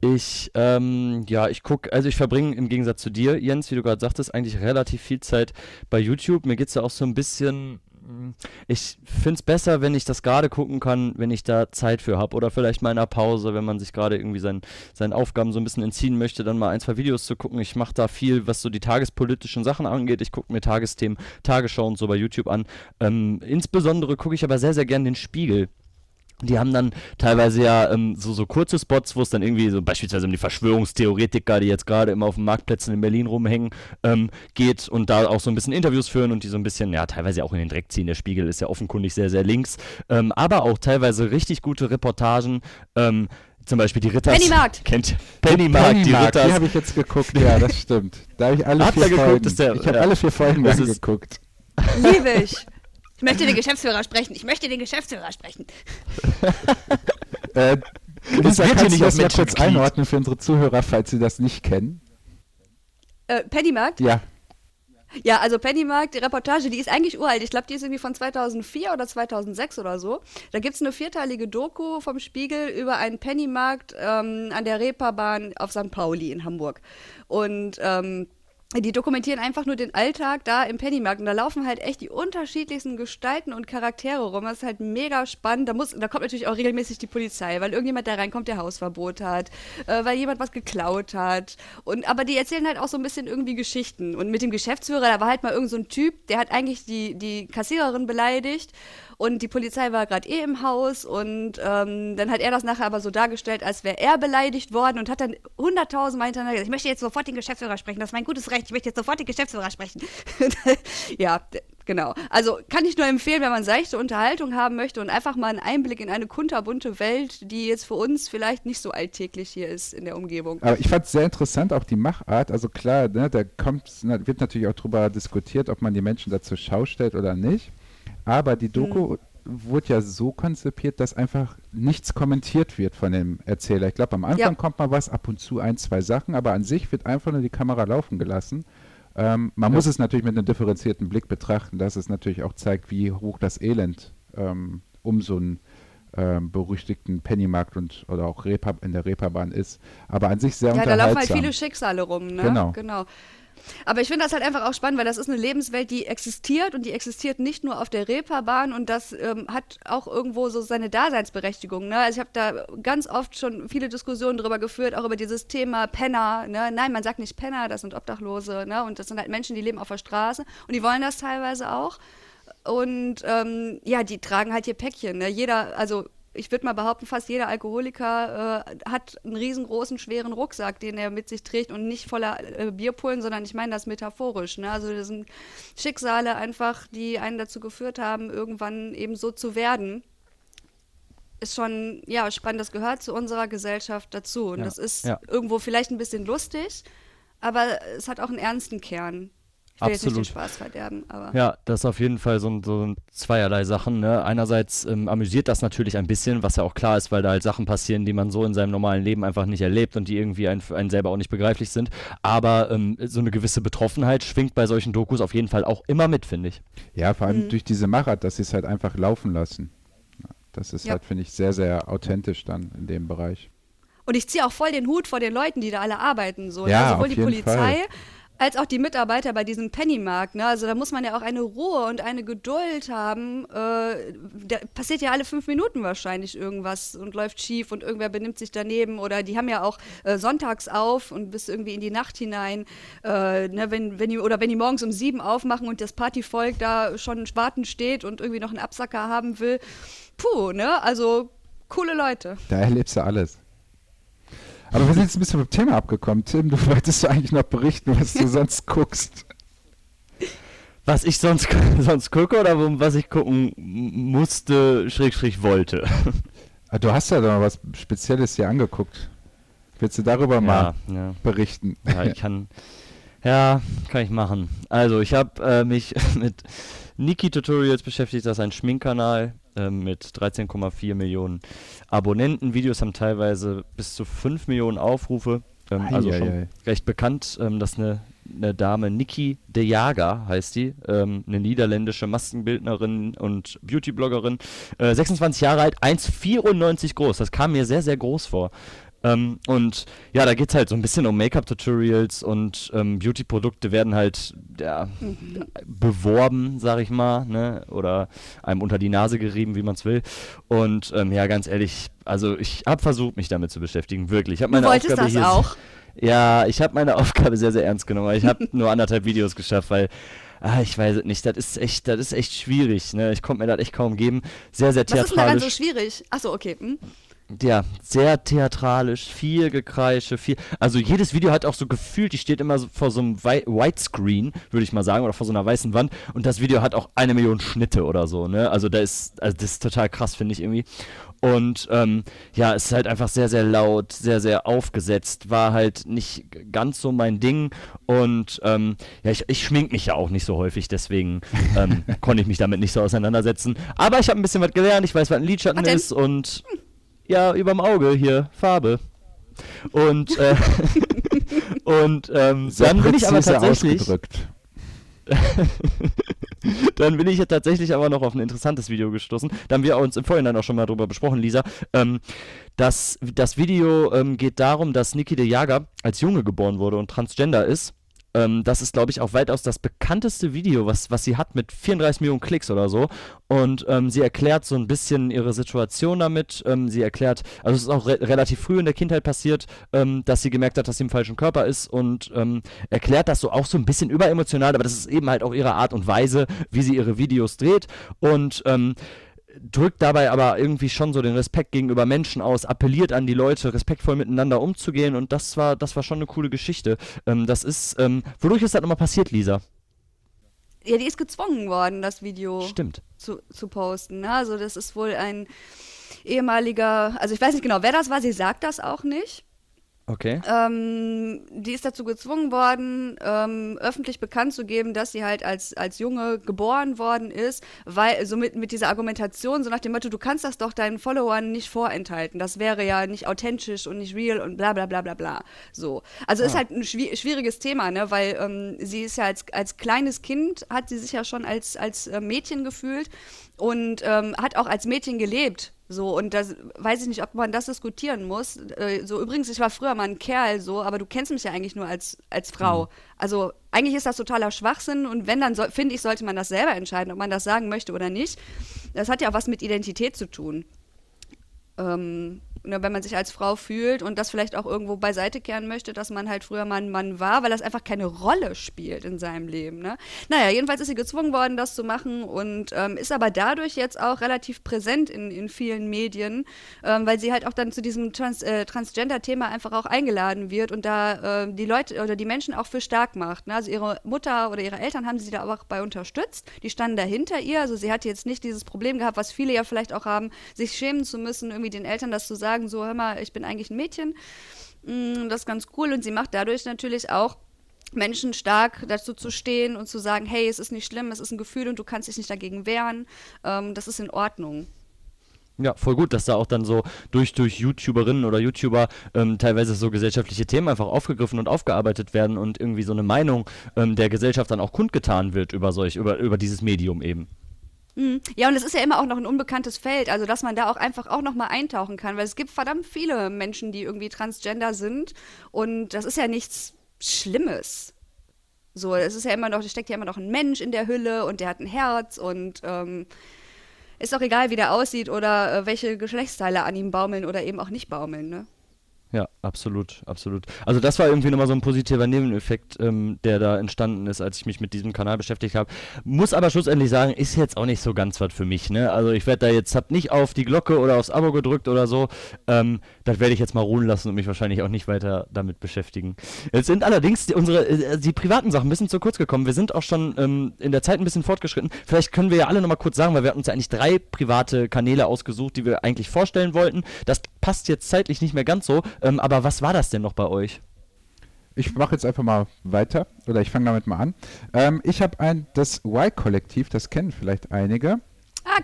Ich, ähm, ja, ich gucke, also ich verbringe im Gegensatz zu dir, Jens, wie du gerade sagtest, eigentlich relativ viel Zeit bei YouTube. Mir geht es ja auch so ein bisschen, mm, ich finde es besser, wenn ich das gerade gucken kann, wenn ich da Zeit für habe. Oder vielleicht mal in einer Pause, wenn man sich gerade irgendwie seinen, seinen Aufgaben so ein bisschen entziehen möchte, dann mal ein, zwei Videos zu gucken. Ich mache da viel, was so die tagespolitischen Sachen angeht. Ich gucke mir Tagesthemen, Tagesschau und so bei YouTube an. Ähm, insbesondere gucke ich aber sehr, sehr gern den Spiegel. Die haben dann teilweise ja ähm, so, so kurze Spots, wo es dann irgendwie so beispielsweise um die Verschwörungstheoretiker, die jetzt gerade immer auf den Marktplätzen in Berlin rumhängen, ähm, geht und da auch so ein bisschen Interviews führen und die so ein bisschen, ja, teilweise auch in den Dreck ziehen. Der Spiegel ist ja offenkundig sehr, sehr links. Ähm, aber auch teilweise richtig gute Reportagen. Ähm, zum Beispiel die Ritters. Pennymarkt. Kennt Pennymarkt, die Pennymarkt, Ritters. die habe ich jetzt geguckt, ja, das stimmt. Da habe ich alle Habt vier geguckt? Folgen. Ist der- ich habe ja. alle vier Folgen Das angeguckt. liebe ich. Ich möchte den Geschäftsführer sprechen. Ich möchte den Geschäftsführer sprechen. Äh, Lisa, wird hier kannst nicht du auf das mal kurz einordnen für unsere Zuhörer, falls sie das nicht kennen? Äh, Pennymarkt? Ja, Ja, also Pennymarkt, die Reportage, die ist eigentlich uralt. Ich glaube, die ist irgendwie von 2004 oder 2006 oder so. Da gibt es eine vierteilige Doku vom Spiegel über einen Pennymarkt ähm, an der Reeperbahn auf St. Pauli in Hamburg. Und ähm, die dokumentieren einfach nur den Alltag da im Pennymarkt und da laufen halt echt die unterschiedlichsten Gestalten und Charaktere rum. Das ist halt mega spannend. Da, muss, da kommt natürlich auch regelmäßig die Polizei, weil irgendjemand da reinkommt, der Hausverbot hat, äh, weil jemand was geklaut hat. Und, aber die erzählen halt auch so ein bisschen irgendwie Geschichten. Und mit dem Geschäftsführer, da war halt mal irgend so ein Typ, der hat eigentlich die, die Kassiererin beleidigt und die Polizei war gerade eh im Haus und ähm, dann hat er das nachher aber so dargestellt, als wäre er beleidigt worden und hat dann hunderttausendmal hintereinander gesagt, ich möchte jetzt sofort den Geschäftsführer sprechen, das ist mein gutes Recht, ich möchte jetzt sofort den Geschäftsführer sprechen. ja, genau. Also kann ich nur empfehlen, wenn man seichte Unterhaltung haben möchte und einfach mal einen Einblick in eine kunterbunte Welt, die jetzt für uns vielleicht nicht so alltäglich hier ist in der Umgebung. aber ich fand es sehr interessant, auch die Machart. Also klar, ne, da kommt, wird natürlich auch drüber diskutiert, ob man die Menschen dazu Schau stellt oder nicht. Aber die Doku wurde ja so konzipiert, dass einfach nichts kommentiert wird von dem Erzähler. Ich glaube, am Anfang Ja. kommt mal was, ab und zu ein, zwei Sachen, aber an sich wird einfach nur die Kamera laufen gelassen. Ähm, man muss es natürlich mit einem differenzierten Blick betrachten, dass es natürlich auch zeigt, wie hoch das Elend ähm, um so einen ähm, berüchtigten Pennymarkt und oder auch Reeper, in der Reeperbahn ist. Aber an sich sehr Ja, da unterhaltsam. laufen halt viele Schicksale rum, ne? Genau. genau. Aber ich finde das halt einfach auch spannend, weil das ist eine Lebenswelt, die existiert und die existiert nicht nur auf der Reeperbahn und das ähm, hat auch irgendwo so seine Daseinsberechtigung. Ne? Also ich habe da ganz oft schon viele Diskussionen darüber geführt, auch über dieses Thema Penner. Ne? Nein, man sagt nicht Penner, das sind Obdachlose ne? und das sind halt Menschen, die leben auf der Straße und die wollen das teilweise auch. Und ähm, ja, die tragen halt hier Päckchen. Ne? Jeder, also ich würde mal behaupten, fast jeder Alkoholiker äh, hat einen riesengroßen, schweren Rucksack, den er mit sich trägt und nicht voller äh, Bierpullen, sondern ich meine das metaphorisch. Ne? Also das sind Schicksale einfach, die einen dazu geführt haben, irgendwann eben so zu werden. Ist schon, ja, spannend, das gehört zu unserer Gesellschaft dazu. Und Ja, das ist ja. irgendwo vielleicht ein bisschen lustig, aber es hat auch einen ernsten Kern. Ich will jetzt nicht den Absolut. Spaß verderben, aber. Ja, das ist auf jeden Fall so ein, so ein zweierlei Sachen. Ne? Einerseits ähm, amüsiert das natürlich ein bisschen, was ja auch klar ist, weil da halt Sachen passieren, die man so in seinem normalen Leben einfach nicht erlebt und die irgendwie einen, für einen selber auch nicht begreiflich sind. Aber ähm, so eine gewisse Betroffenheit schwingt bei solchen Dokus auf jeden Fall auch immer mit, finde ich. Ja, vor allem Mhm. durch diese Machart, dass sie es halt einfach laufen lassen. Das ist Ja. halt, finde ich, sehr, sehr authentisch dann in dem Bereich. Und ich ziehe auch voll den Hut vor den Leuten, die da alle arbeiten. So, Ja, ne? Sowohl auf die jeden Polizei Fall. Als auch die Mitarbeiter bei diesem Pennymarkt. Ne? Also da muss man ja auch eine Ruhe und eine Geduld haben. Äh, da passiert ja alle fünf Minuten wahrscheinlich irgendwas und läuft schief und irgendwer benimmt sich daneben. Oder die haben ja auch äh, sonntags auf und bis irgendwie in die Nacht hinein. Äh, ne? wenn, wenn die, oder wenn die morgens um sieben aufmachen und das Partyvolk da schon warten steht und irgendwie noch einen Absacker haben will. Puh, ne? Also coole Leute. Da erlebst du alles. Aber wir sind jetzt ein bisschen vom Thema abgekommen. Tim, du wolltest du eigentlich noch berichten, was du sonst guckst. Was ich sonst, sonst gucke oder was ich gucken musste, schräg, schräg wollte. Ah, Du hast ja doch noch was Spezielles hier angeguckt. Willst du darüber Ja, mal ja. berichten? Ja, ich kann. Ja, kann ich machen. Also, ich habe äh, mich mit Niki Tutorials beschäftigt. Das ist ein Schminkkanal äh, mit 13,4 Millionen Abonnenten. Videos haben teilweise bis zu 5 Millionen Aufrufe. Ähm, also schon Eieiei. recht bekannt. Ähm, das ist eine, eine Dame, Niki de Jager heißt die. Ähm, eine niederländische Maskenbildnerin und Beautybloggerin. Äh, 26 Jahre alt, 1,94 groß. Das kam mir sehr, sehr groß vor. Ähm, und ja, da geht es halt so ein bisschen um Make-up-Tutorials und ähm, Beauty-Produkte werden halt ja, beworben, sag ich mal, ne? oder einem unter die Nase gerieben, wie man es will. Und ähm, ja, ganz ehrlich, also ich habe versucht, mich damit zu beschäftigen, wirklich. Ich hab Du meine wolltest Aufgabe das hier auch. ja, ich habe meine Aufgabe sehr, sehr ernst genommen. Ich habe nur anderthalb Videos geschafft, weil, ah, ich weiß es nicht, das ist echt, das ist echt schwierig. Ne? Ich konnte mir das echt kaum geben. Sehr, sehr Was ist denn daran theatralisch. so schwierig? Achso, okay. Hm? Ja, sehr theatralisch, viel Gekreische, viel. Also jedes Video hat auch so gefühlt, die steht immer so vor so einem Wei- Widescreen, würde ich mal sagen, oder vor so einer weißen Wand. Und das Video hat auch eine Million Schnitte oder so, ne? Also da ist, also das ist total krass, finde ich irgendwie. Und ähm, ja, es ist halt einfach sehr, sehr laut, sehr, sehr aufgesetzt, war halt nicht ganz so mein Ding. Und ähm, ja, ich, ich schmink mich ja auch nicht so häufig, deswegen ähm, konnte ich mich damit nicht so auseinandersetzen. Aber ich habe ein bisschen was gelernt, ich weiß, was ein Lidschatten ist und ja, überm Auge hier, Farbe. Und, äh, und ähm, dann bin ich aber tatsächlich, ausgedrückt. dann bin ich ja tatsächlich aber noch auf ein interessantes Video gestoßen. Da haben wir uns im Vorhinein auch schon mal drüber besprochen, Lisa. Ähm, das, das Video ähm, geht darum, dass Niki de Jager als Junge geboren wurde und transgender ist. Ähm, das ist, glaube ich, auch weitaus das bekannteste Video, was, was sie hat mit 34 Millionen Klicks oder so. Und ähm, sie erklärt so ein bisschen ihre Situation damit. Ähm, sie erklärt, also es ist auch re relativ früh in der Kindheit passiert, ähm, dass sie gemerkt hat, dass sie im falschen Körper ist und ähm, erklärt das so auch so ein bisschen überemotional, aber das ist eben halt auch ihre Art und Weise, wie sie ihre Videos dreht. Und ähm, drückt dabei aber irgendwie schon so den Respekt gegenüber Menschen aus, appelliert an die Leute, respektvoll miteinander umzugehen und das war, das war schon eine coole Geschichte. Ähm, das ist, ähm, wodurch ist das nochmal passiert, Lisa? Ja, die ist gezwungen worden, das Video Stimmt. zu, zu posten. Ne? Also das ist wohl ein ehemaliger, also ich weiß nicht genau, wer das war, sie sagt das auch nicht. Okay. Ähm, die ist dazu gezwungen worden, ähm, öffentlich bekannt zu geben, dass sie halt als, als Junge geboren worden ist, weil so mit, mit dieser Argumentation, so nach dem Motto, du kannst das doch deinen Followern nicht vorenthalten. Das wäre ja nicht authentisch und nicht real und bla bla bla bla bla. So. Also ist halt ein schwi- schwieriges Thema, ne? Weil ähm, sie ist ja als, als kleines Kind, hat sie sich ja schon als, als äh, Mädchen gefühlt und ähm, hat auch als Mädchen gelebt. So, und das weiß ich nicht, ob man das diskutieren muss. Äh, so, übrigens, ich war früher mal ein Kerl, so, aber du kennst mich ja eigentlich nur als, als Frau. Also, eigentlich ist das totaler Schwachsinn und wenn, dann soll- finde ich, sollte man das selber entscheiden, ob man das sagen möchte oder nicht. Das hat ja auch was mit Identität zu tun. Ähm, ne, wenn man sich als Frau fühlt und das vielleicht auch irgendwo beiseite kehren möchte, dass man halt früher mal ein Mann war, weil das einfach keine Rolle spielt in seinem Leben. Ne? Naja, jedenfalls ist sie gezwungen worden, das zu machen und ähm, ist aber dadurch jetzt auch relativ präsent in, in vielen Medien, ähm, weil sie halt auch dann zu diesem Trans äh, Transgender-Thema einfach auch eingeladen wird und da äh, die Leute oder die Menschen auch für stark macht. Ne? Also ihre Mutter oder ihre Eltern haben sie da auch bei unterstützt. Die standen dahinter ihr. Also sie hatte jetzt nicht dieses Problem gehabt, was viele ja vielleicht auch haben, sich schämen zu müssen, irgendwie den Eltern das zu sagen, so hör mal, ich bin eigentlich ein Mädchen. Mm, Das ist ganz cool und sie macht dadurch natürlich auch Menschen stark dazu zu stehen und zu sagen, hey, es ist nicht schlimm, es ist ein Gefühl und du kannst dich nicht dagegen wehren. Ähm, das ist in Ordnung. Ja, voll gut, dass da auch dann so durch, durch YouTuberinnen oder YouTuber ähm, teilweise so gesellschaftliche Themen einfach aufgegriffen und aufgearbeitet werden und irgendwie so eine Meinung ähm, der Gesellschaft dann auch kundgetan wird über solch, über, über dieses Medium eben. Mhm. Ja, und es ist ja immer auch noch ein unbekanntes Feld, also dass man da auch einfach auch noch mal eintauchen kann, weil es gibt verdammt viele Menschen, die irgendwie transgender sind und das ist ja nichts Schlimmes. So, es ist ja immer noch, steckt ja immer noch ein Mensch in der Hülle und der hat ein Herz und ähm, ist auch egal, wie der aussieht oder äh, welche Geschlechtsteile an ihm baumeln oder eben auch nicht baumeln, ne? Ja, absolut, absolut. Also das war irgendwie nochmal so ein positiver Nebeneffekt, ähm, der da entstanden ist, als ich mich mit diesem Kanal beschäftigt habe. Muss aber schlussendlich sagen, ist jetzt auch nicht so ganz was für mich, ne? Also ich werde da jetzt, hab nicht auf die Glocke oder aufs Abo gedrückt oder so. Ähm, das werde ich jetzt mal ruhen lassen und mich wahrscheinlich auch nicht weiter damit beschäftigen. Jetzt sind allerdings die, unsere, äh, die privaten Sachen ein bisschen zu kurz gekommen. Wir sind auch schon ähm, in der Zeit ein bisschen fortgeschritten. Vielleicht können wir ja alle nochmal kurz sagen, weil wir hatten uns ja eigentlich drei private Kanäle ausgesucht, die wir eigentlich vorstellen wollten. Das passt jetzt zeitlich nicht mehr ganz so, ähm, aber was war das denn noch bei euch? Ich mache jetzt einfach mal weiter oder ich fange damit mal an. Ähm, ich habe ein, das Y-Kollektiv, das kennen vielleicht einige.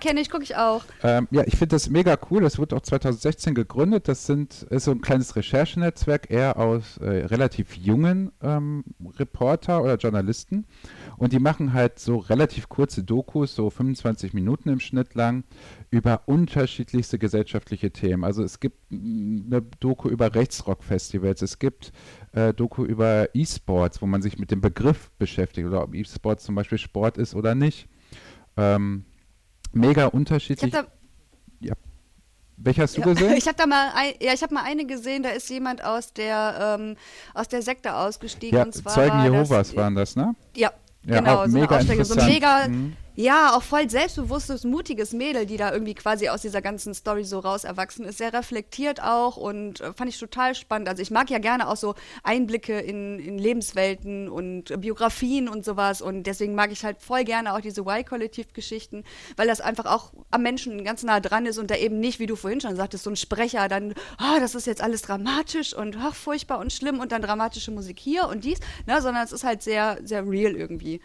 Kenne ich, gucke ich auch. Ähm, ja, ich finde das mega cool. Das wurde auch 2016 gegründet. Das sind, ist so ein kleines Recherchenetzwerk, eher aus äh, relativ jungen ähm, Reporter oder Journalisten. Und die machen halt so relativ kurze Dokus, so 25 Minuten im Schnitt lang, über unterschiedlichste gesellschaftliche Themen. Also es gibt eine Doku über Rechtsrock-Festivals, es gibt äh, Doku über E-Sports, wo man sich mit dem Begriff beschäftigt oder ob E-Sports zum Beispiel Sport ist oder nicht. Ähm, mega unterschiedlich. Da, ja. Welche hast du ja, gesehen? Ich habe da mal, ein, ja, ich habe mal eine gesehen. Da ist jemand aus der ähm, aus der Sekte ausgestiegen. Ja, und zwar Zeugen war Jehovas das, waren das, ne? Ja, Ja, genau. So eine mega Aussteiger, so ein mega, Mhm. Ja, auch voll selbstbewusstes, mutiges Mädel, die da irgendwie quasi aus dieser ganzen Story so raus erwachsen ist. Sehr reflektiert auch und äh, fand ich total spannend. Also ich mag ja gerne auch so Einblicke in, in Lebenswelten und äh, Biografien und sowas. Und deswegen mag ich halt voll gerne auch diese Y-Kollektiv-Geschichten, weil das einfach auch am Menschen ganz nah dran ist und da eben nicht, wie du vorhin schon sagtest, so ein Sprecher dann, ah, das ist jetzt alles dramatisch und ach, furchtbar und schlimm und dann dramatische Musik hier und dies, ne, sondern es ist halt sehr, sehr real irgendwie.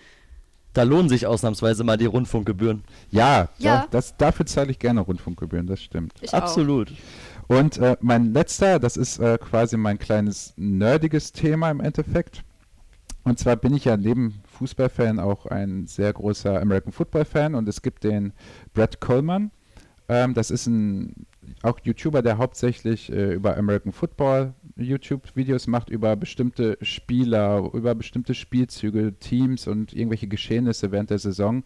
Da lohnen sich ausnahmsweise mal die Rundfunkgebühren. Ja, Ja. Da, das, dafür zahle ich gerne Rundfunkgebühren, das stimmt. Ich auch. Absolut. Und äh, mein letzter, das ist äh, quasi mein kleines nerdiges Thema im Endeffekt. Und zwar bin ich ja neben Fußballfan auch ein sehr großer American Football Fan und es gibt den Brett Coleman. Ähm, das ist ein auch YouTuber, der hauptsächlich äh, über American Football YouTube-Videos macht, über bestimmte Spieler, über bestimmte Spielzüge, Teams und irgendwelche Geschehnisse während der Saison.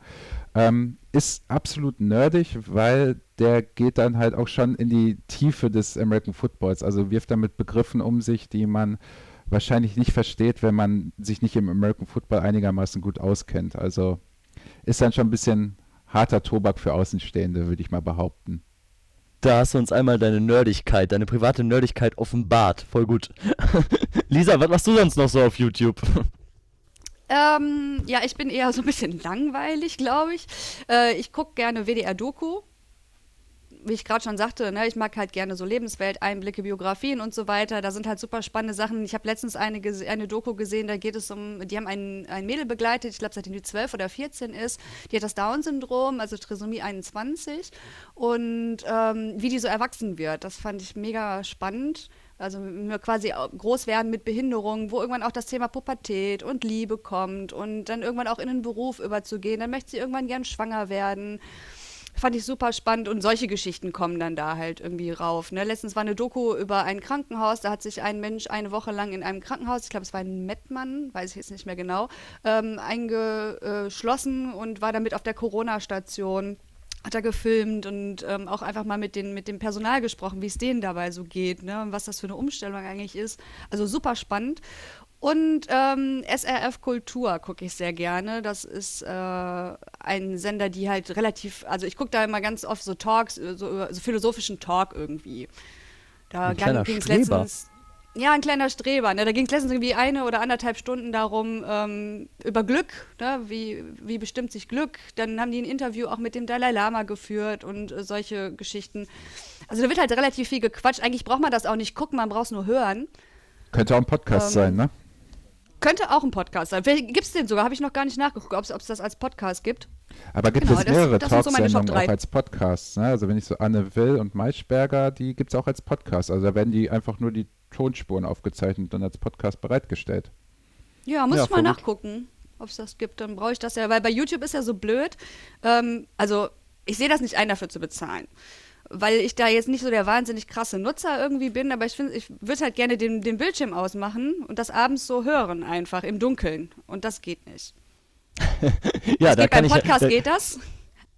Ähm, ist absolut nerdig, weil der geht dann halt auch schon in die Tiefe des American Footballs, also wirft damit Begriffen um sich, die man wahrscheinlich nicht versteht, wenn man sich nicht im American Football einigermaßen gut auskennt. Also ist dann schon ein bisschen harter Tobak für Außenstehende, würde ich mal behaupten. Da hast du uns einmal deine Nerdigkeit, deine private Nerdigkeit offenbart. Voll gut. Lisa, was machst du sonst noch so auf YouTube? Ähm, ja, ich bin eher so ein bisschen langweilig, glaube ich. Äh, ich gucke gerne WDR-Doku. Wie ich gerade schon sagte, ne, ich mag halt gerne so Lebenswelteinblicke, Biografien und so weiter. Da sind halt super spannende Sachen. Ich habe letztens eine, eine Doku gesehen, da geht es um, die haben ein, ein Mädel begleitet, ich glaube, seitdem die 12 oder 14 ist. Die hat das Down-Syndrom, also Trisomie 21. Und ähm, wie die so erwachsen wird, das fand ich mega spannend. Also quasi groß werden mit Behinderung, wo irgendwann auch das Thema Pubertät und Liebe kommt und dann irgendwann auch in den Beruf überzugehen. Dann möchte sie irgendwann gern schwanger werden. Fand ich super spannend und solche Geschichten kommen dann da halt irgendwie rauf. Ne? Letztens war eine Doku über ein Krankenhaus, da hat sich ein Mensch eine Woche lang in einem Krankenhaus, ich glaube es war ein Mettmann, weiß ich jetzt nicht mehr genau, ähm, eingeschlossen und war damit auf der Corona-Station hat er gefilmt und ähm, auch einfach mal mit, den, mit dem Personal gesprochen, wie es denen dabei so geht, ne? und was das für eine Umstellung eigentlich ist. Also super spannend. Und ähm, SRF Kultur gucke ich sehr gerne. Das ist äh, ein Sender, die halt relativ, also ich gucke da immer ganz oft so Talks, äh, so, so philosophischen Talk irgendwie. Da ging es letztens. Ja, ein kleiner Streber. Ne? Da ging es letztens irgendwie eine oder anderthalb Stunden darum, ähm, über Glück, ne? wie, wie bestimmt sich Glück. Dann haben die ein Interview auch mit dem Dalai Lama geführt und äh, solche Geschichten. Also da wird halt relativ viel gequatscht. Eigentlich braucht man das auch nicht gucken, man braucht es nur hören. Könnte auch ein Podcast Ähm, sein, ne? Könnte auch ein Podcast sein. Gibt es den sogar? Habe ich noch gar nicht nachgeguckt, ob es das als Podcast gibt. Aber gibt genau, es mehrere sind so Talksendungen auch als Podcasts? Ne? Also wenn ich so Anne Will und Maischberger, die gibt es auch als Podcast. Also da werden die einfach nur die Tonspuren aufgezeichnet und dann als Podcast bereitgestellt. Ja, muss Ja, ich mal nachgucken, ob es das gibt. Dann brauche ich das ja, weil bei YouTube ist ja so blöd. Ähm, also, ich sehe das nicht ein, dafür zu bezahlen. Weil ich da jetzt nicht so der wahnsinnig krasse Nutzer irgendwie bin, aber ich finde, ich würde halt gerne den, den Bildschirm ausmachen und das abends so hören, einfach im Dunkeln. Und das geht nicht. ja, das geht beim Podcast da, geht das.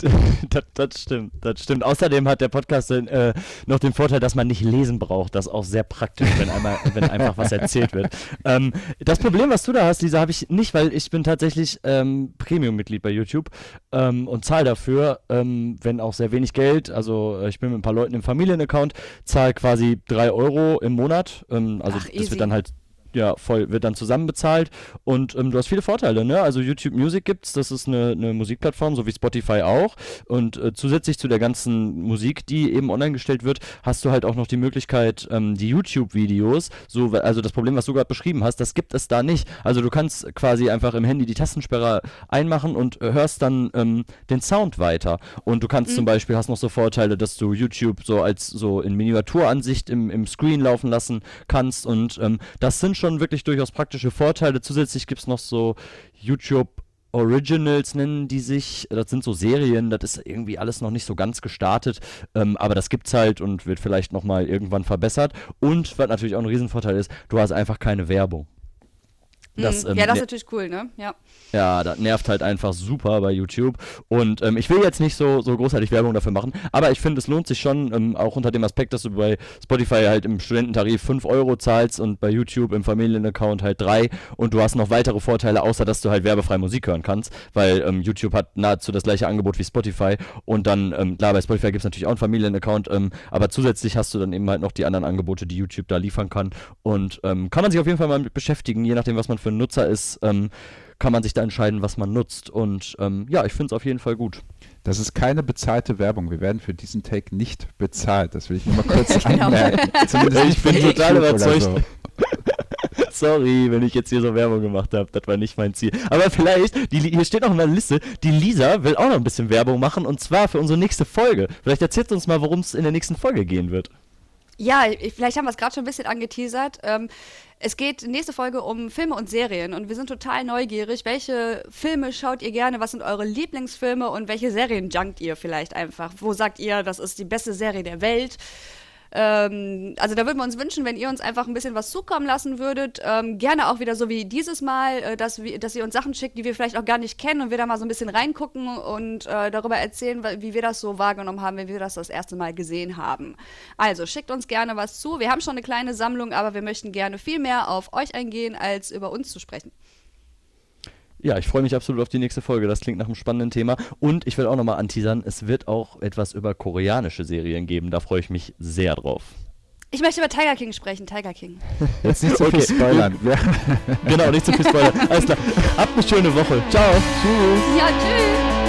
das, das stimmt, das stimmt. Außerdem hat der Podcast äh, noch den Vorteil, dass man nicht lesen braucht. Das ist auch sehr praktisch, wenn, einmal, wenn einfach was erzählt wird. Ähm, das Problem, was du da hast, Lisa, habe ich nicht, weil ich bin tatsächlich ähm, Premium-Mitglied bei YouTube ähm, und zahle dafür, ähm, wenn auch sehr wenig Geld. Also äh, ich bin mit ein paar Leuten im Familienaccount, zahle quasi 3 Euro im Monat. Ähm, also Ach, das easy. wird dann halt ja, voll, wird dann zusammen bezahlt und ähm, du hast viele Vorteile, ne? Also YouTube Music gibt's, das ist eine, eine Musikplattform, so wie Spotify auch. Und äh, zusätzlich zu der ganzen Musik, die eben online gestellt wird, hast du halt auch noch die Möglichkeit, ähm, die YouTube-Videos, so, also das Problem, was du gerade beschrieben hast, das gibt es da nicht. Also du kannst quasi einfach im Handy die Tastensperre einmachen und äh, hörst dann ähm, den Sound weiter. Und du kannst mhm. zum Beispiel, hast noch so Vorteile, dass du YouTube so als so in Miniaturansicht im, im Screen laufen lassen kannst und ähm, das sind schon schon wirklich durchaus praktische Vorteile. Zusätzlich gibt es noch so YouTube Originals nennen die sich. Das sind so Serien, das ist irgendwie alles noch nicht so ganz gestartet, ähm, aber das gibt's halt und wird vielleicht nochmal irgendwann verbessert. Und was natürlich auch ein Riesenvorteil ist, du hast einfach keine Werbung. Das, mhm. ähm, ja, das ist natürlich cool, ne? Ja. Ja, das nervt halt einfach super bei YouTube. Und ähm, ich will jetzt nicht so, so großartig Werbung dafür machen, aber ich finde, es lohnt sich schon, ähm, auch unter dem Aspekt, dass du bei Spotify halt im Studententarif 5 Euro zahlst und bei YouTube im Familienaccount halt 3 und du hast noch weitere Vorteile, außer dass du halt werbefrei Musik hören kannst, weil ähm, YouTube hat nahezu das gleiche Angebot wie Spotify und dann, ähm, klar, bei Spotify gibt es natürlich auch einen Familienaccount, ähm, aber zusätzlich hast du dann eben halt noch die anderen Angebote, die YouTube da liefern kann und kann man sich auf jeden Fall mal mit beschäftigen, je nachdem, was man für ein Nutzer ist, ähm, kann man sich da entscheiden, was man nutzt. Und ähm, ja, ich finde es auf jeden Fall gut. Das ist keine bezahlte Werbung. Wir werden für diesen Take nicht bezahlt. Das will ich nur mal kurz genau. anmerken. Zumindest ich bin total überzeugt. So. Sorry, wenn ich jetzt hier so Werbung gemacht habe. Das war nicht mein Ziel. Aber vielleicht, die, hier steht auch in der Liste, die Lisa will auch noch ein bisschen Werbung machen und zwar für unsere nächste Folge. Vielleicht erzählt uns mal, worum es in der nächsten Folge gehen wird. Ja, vielleicht haben wir es gerade schon ein bisschen angeteasert. Ähm, es geht nächste Folge um Filme und Serien und wir sind total neugierig. Welche Filme schaut ihr gerne? Was sind eure Lieblingsfilme und welche Serien junkt ihr vielleicht einfach? Wo sagt ihr, das ist die beste Serie der Welt? Ähm, also da würden wir uns wünschen, wenn ihr uns einfach ein bisschen was zukommen lassen würdet. Ähm, gerne auch wieder so wie dieses Mal, äh, dass, wir, dass ihr uns Sachen schickt, die wir vielleicht auch gar nicht kennen und wir da mal so ein bisschen reingucken und äh, darüber erzählen, wie wir das so wahrgenommen haben, wenn wir das das erste Mal gesehen haben. Also schickt uns gerne was zu. Wir haben schon eine kleine Sammlung, aber wir möchten gerne viel mehr auf euch eingehen, als über uns zu sprechen. Ja, ich freue mich absolut auf die nächste Folge. Das klingt nach einem spannenden Thema. Und ich will auch nochmal anteasern, es wird auch etwas über koreanische Serien geben. Da freue ich mich sehr drauf. Ich möchte über Tiger King sprechen, Tiger King. Jetzt nicht zu so viel spoilern. genau, nicht zu so viel spoilern. Alles klar. Habt eine schöne Woche. Ciao. Tschüss. Ja, tschüss.